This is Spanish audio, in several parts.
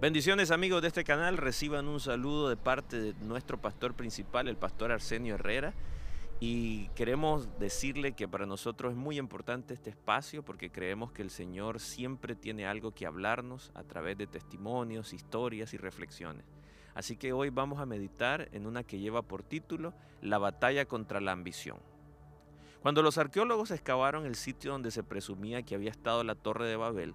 Bendiciones amigos de este canal, reciban un saludo de parte de nuestro pastor principal, el pastor Arsenio Herrera. Y queremos decirle que para nosotros es muy importante este espacio porque creemos que el Señor siempre tiene algo que hablarnos a través de testimonios, historias y reflexiones. Así que hoy vamos a meditar en una que lleva por título La batalla contra la ambición. Cuando los arqueólogos excavaron el sitio donde se presumía que había estado la Torre de Babel,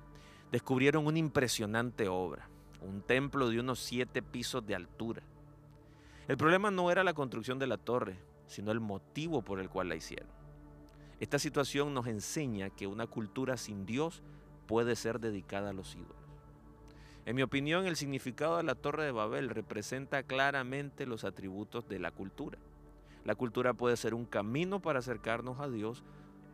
descubrieron una impresionante obra, un templo de unos siete pisos de altura. El problema no era la construcción de la torre, sino el motivo por el cual la hicieron. Esta situación nos enseña que una cultura sin Dios puede ser dedicada a los ídolos. En mi opinión, el significado de la Torre de Babel representa claramente los atributos de la cultura. La cultura puede ser un camino para acercarnos a Dios,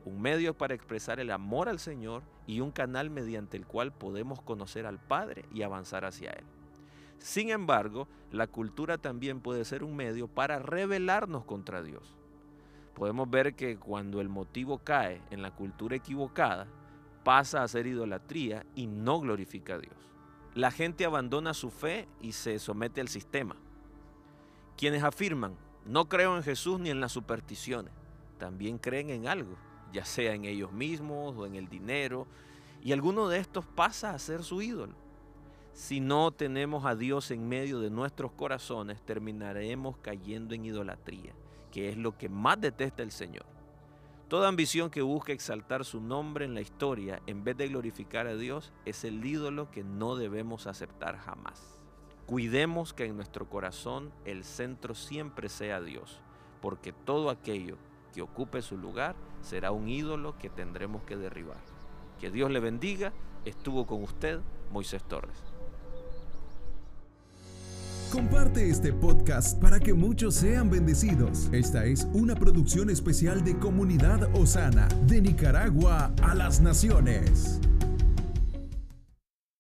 un medio para expresar el amor al Señor y un canal mediante el cual podemos conocer al Padre y avanzar hacia Él. Sin embargo, la cultura también puede ser un medio para rebelarnos contra Dios. Podemos ver que cuando el motivo cae en la cultura equivocada, pasa a ser idolatría y no glorifica a Dios. La gente abandona su fe y se somete al sistema. Quienes afirman, no creo en Jesús ni en las supersticiones, también creen en algo, ya sea en ellos mismos o en el dinero, y alguno de estos pasa a ser su ídolo. Si no tenemos a Dios en medio de nuestros corazones, terminaremos cayendo en idolatría, que es lo que más detesta el Señor. Toda ambición que busque exaltar su nombre en la historia en vez de glorificar a Dios es el ídolo que no debemos aceptar jamás. Cuidemos que en nuestro corazón el centro siempre sea Dios, porque todo aquello que ocupe su lugar será un ídolo que tendremos que derribar. Que Dios le bendiga. Estuvo con usted Moisés Torres. Comparte este podcast para que muchos sean bendecidos. Esta es una producción especial de Comunidad Osana, de Nicaragua a las Naciones.